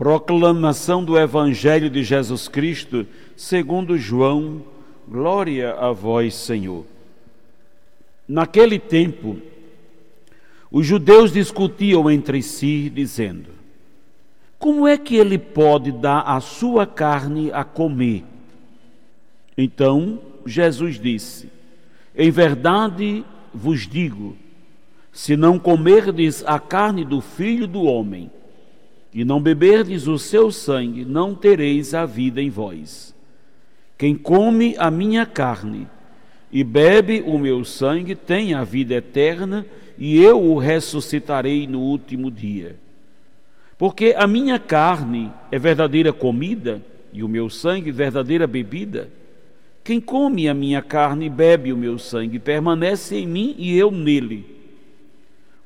Proclamação do Evangelho de Jesus Cristo, segundo João. Glória a vós, Senhor. Naquele tempo, os judeus discutiam entre si, dizendo: Como é que ele pode dar a sua carne a comer? Então Jesus disse: Em verdade vos digo, se não comerdes a carne do filho do homem e não beberdes o seu sangue, não tereis a vida em vós. Quem come a minha carne e bebe o meu sangue tem a vida eterna, e eu o ressuscitarei no último dia. Porque a minha carne é verdadeira comida e o meu sangue verdadeira bebida. Quem come a minha carne e bebe o meu sangue permanece em mim e eu nele.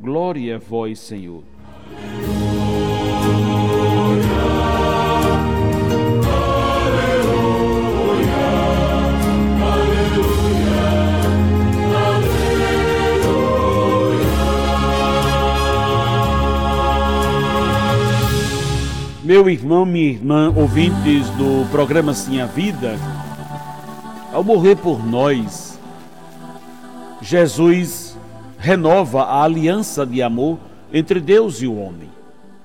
Glória a vós, Senhor. Meu irmão, minha irmã, ouvintes do programa Sim a Vida, ao morrer por nós, Jesus renova a aliança de amor entre Deus e o homem,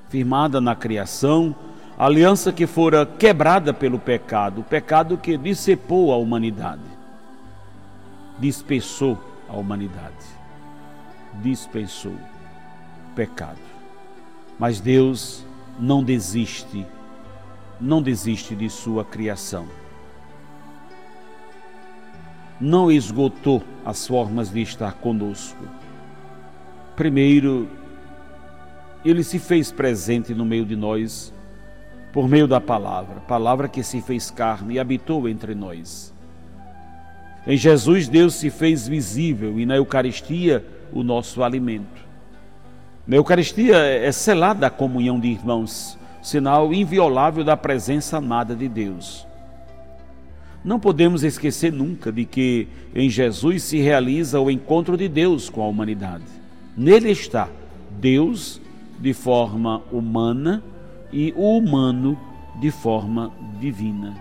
firmada na criação, aliança que fora quebrada pelo pecado, o pecado que dissipou a humanidade, dispersou a humanidade, dispensou o pecado. Mas Deus não desiste, não desiste de sua criação não esgotou as formas de estar conosco. Primeiro, ele se fez presente no meio de nós por meio da palavra, palavra que se fez carne e habitou entre nós. Em Jesus, Deus se fez visível e na Eucaristia, o nosso alimento. Na Eucaristia é selada a comunhão de irmãos, sinal inviolável da presença amada de Deus. Não podemos esquecer nunca de que em Jesus se realiza o encontro de Deus com a humanidade. Nele está Deus de forma humana e o humano de forma divina.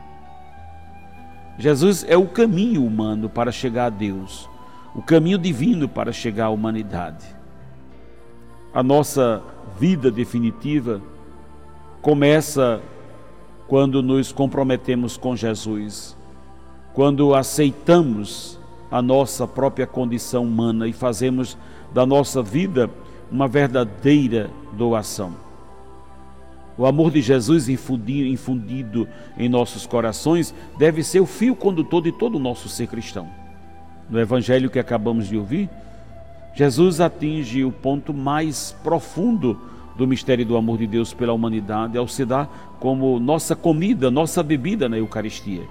Jesus é o caminho humano para chegar a Deus, o caminho divino para chegar à humanidade. A nossa vida definitiva começa quando nos comprometemos com Jesus, quando aceitamos a nossa própria condição humana e fazemos da nossa vida uma verdadeira doação. O amor de Jesus infundido em nossos corações deve ser o fio condutor de todo o nosso ser cristão. No evangelho que acabamos de ouvir, Jesus atinge o ponto mais profundo do mistério do amor de Deus pela humanidade ao se dar como nossa comida, nossa bebida na Eucaristia.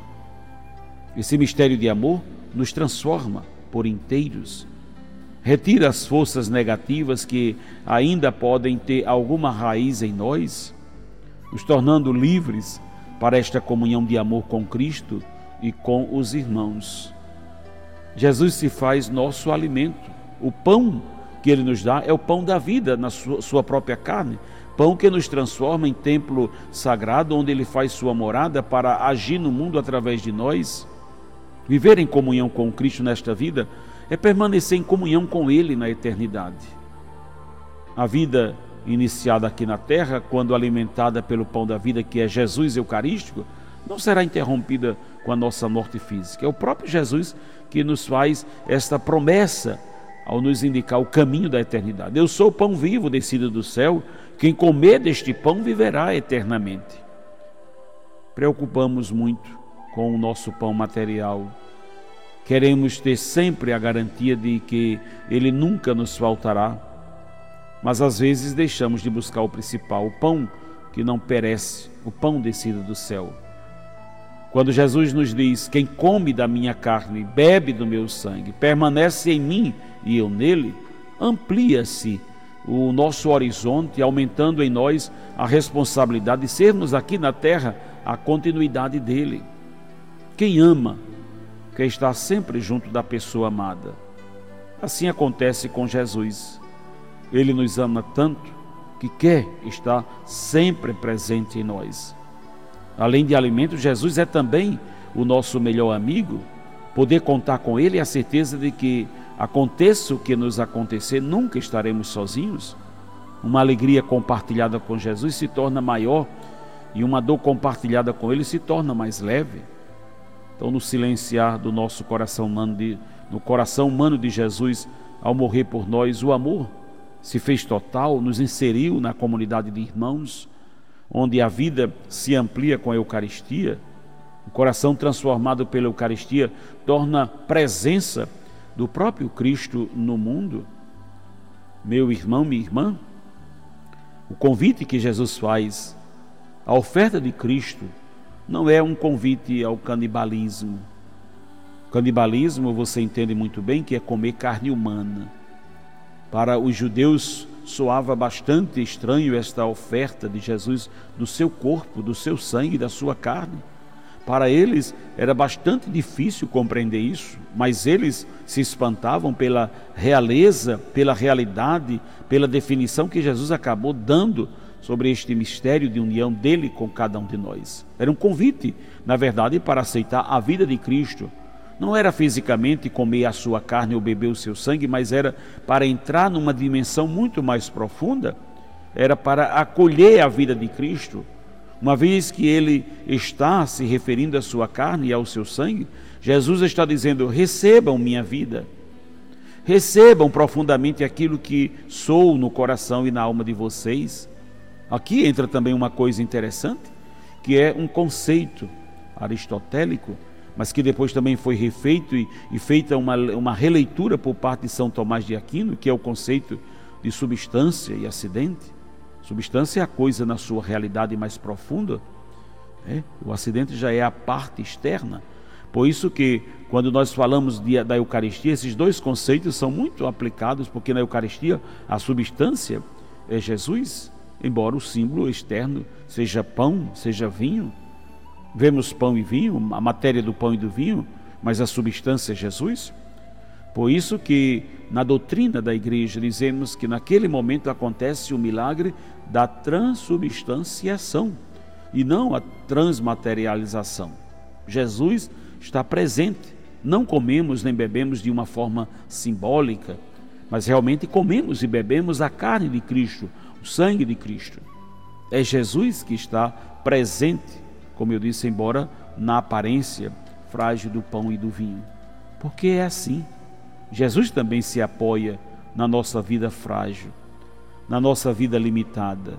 Esse mistério de amor nos transforma por inteiros retira as forças negativas que ainda podem ter alguma raiz em nós, nos tornando livres para esta comunhão de amor com Cristo e com os irmãos. Jesus se faz nosso alimento. O pão que ele nos dá é o pão da vida na sua, própria carne, pão que nos transforma em templo sagrado onde ele faz sua morada para agir no mundo através de nós. Viver em comunhão com Cristo nesta vida é permanecer em comunhão com Ele na eternidade. A vida iniciada aqui na terra, quando alimentada pelo pão da vida que é Jesus Eucarístico, não será interrompida com a nossa morte física. É o próprio Jesus que nos faz esta promessa ao nos indicar o caminho da eternidade. Eu sou o pão vivo descido do céu, quem comer deste pão viverá eternamente. Preocupamos muito com o nosso pão material. Queremos ter sempre a garantia de que ele nunca nos faltará, mas às vezes deixamos de buscar o principal, o pão que não perece, o pão descido do céu. Quando Jesus nos diz: Quem come da minha carne, bebe do meu sangue, permanece em mim e eu nele, amplia-se o nosso horizonte, aumentando em nós a responsabilidade de sermos aqui na terra a continuidade dele. Quem ama quer estar sempre junto da pessoa amada. Assim acontece com Jesus. Ele nos ama tanto que quer estar sempre presente em nós. Além de alimento, Jesus é também o nosso melhor amigo. Poder contar com Ele e a certeza de que, aconteça o que nos acontecer, nunca estaremos sozinhos. Uma alegria compartilhada com Jesus se torna maior e uma dor compartilhada com Ele se torna mais leve. Então, no silenciar do nosso coração humano, de, no coração humano de Jesus, ao morrer por nós, o amor se fez total, nos inseriu na comunidade de irmãos onde a vida se amplia com a Eucaristia, o coração transformado pela Eucaristia torna presença do próprio Cristo no mundo. Meu irmão, minha irmã, o convite que Jesus faz, a oferta de Cristo, não é um convite ao canibalismo. Canibalismo, você entende muito bem que é comer carne humana. Para os judeus, soava bastante estranho esta oferta de Jesus do seu corpo, do seu sangue, da sua carne. Para eles era bastante difícil compreender isso, mas eles se espantavam pela realeza, pela realidade, pela definição que Jesus acabou dando sobre este mistério de união dele com cada um de nós. Era um convite, na verdade, para aceitar a vida de Cristo não era fisicamente comer a sua carne ou beber o seu sangue, mas era para entrar numa dimensão muito mais profunda, era para acolher a vida de Cristo. Uma vez que ele está se referindo à sua carne e ao seu sangue, Jesus está dizendo: recebam minha vida, recebam profundamente aquilo que sou no coração e na alma de vocês. Aqui entra também uma coisa interessante, que é um conceito aristotélico mas que depois também foi refeito e, e feita uma, uma releitura por parte de São Tomás de Aquino, que é o conceito de substância e acidente. Substância é a coisa na sua realidade mais profunda. É? O acidente já é a parte externa. Por isso que quando nós falamos de, da Eucaristia, esses dois conceitos são muito aplicados, porque na Eucaristia a substância é Jesus, embora o símbolo externo seja pão, seja vinho. Vemos pão e vinho, a matéria do pão e do vinho, mas a substância é Jesus. Por isso que na doutrina da igreja dizemos que naquele momento acontece o milagre da transubstanciação e não a transmaterialização. Jesus está presente. Não comemos nem bebemos de uma forma simbólica, mas realmente comemos e bebemos a carne de Cristo, o sangue de Cristo. É Jesus que está presente como eu disse, embora na aparência frágil do pão e do vinho. Porque é assim. Jesus também se apoia na nossa vida frágil, na nossa vida limitada.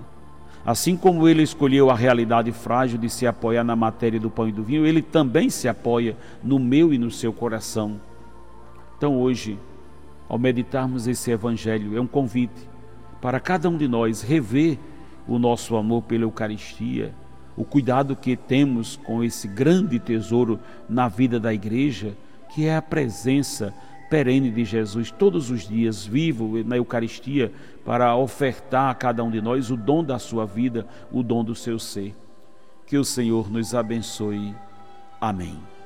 Assim como ele escolheu a realidade frágil de se apoiar na matéria do pão e do vinho, ele também se apoia no meu e no seu coração. Então, hoje, ao meditarmos esse evangelho, é um convite para cada um de nós rever o nosso amor pela Eucaristia o cuidado que temos com esse grande tesouro na vida da igreja, que é a presença perene de Jesus todos os dias, vivo na Eucaristia, para ofertar a cada um de nós o dom da sua vida, o dom do seu ser. Que o Senhor nos abençoe. Amém.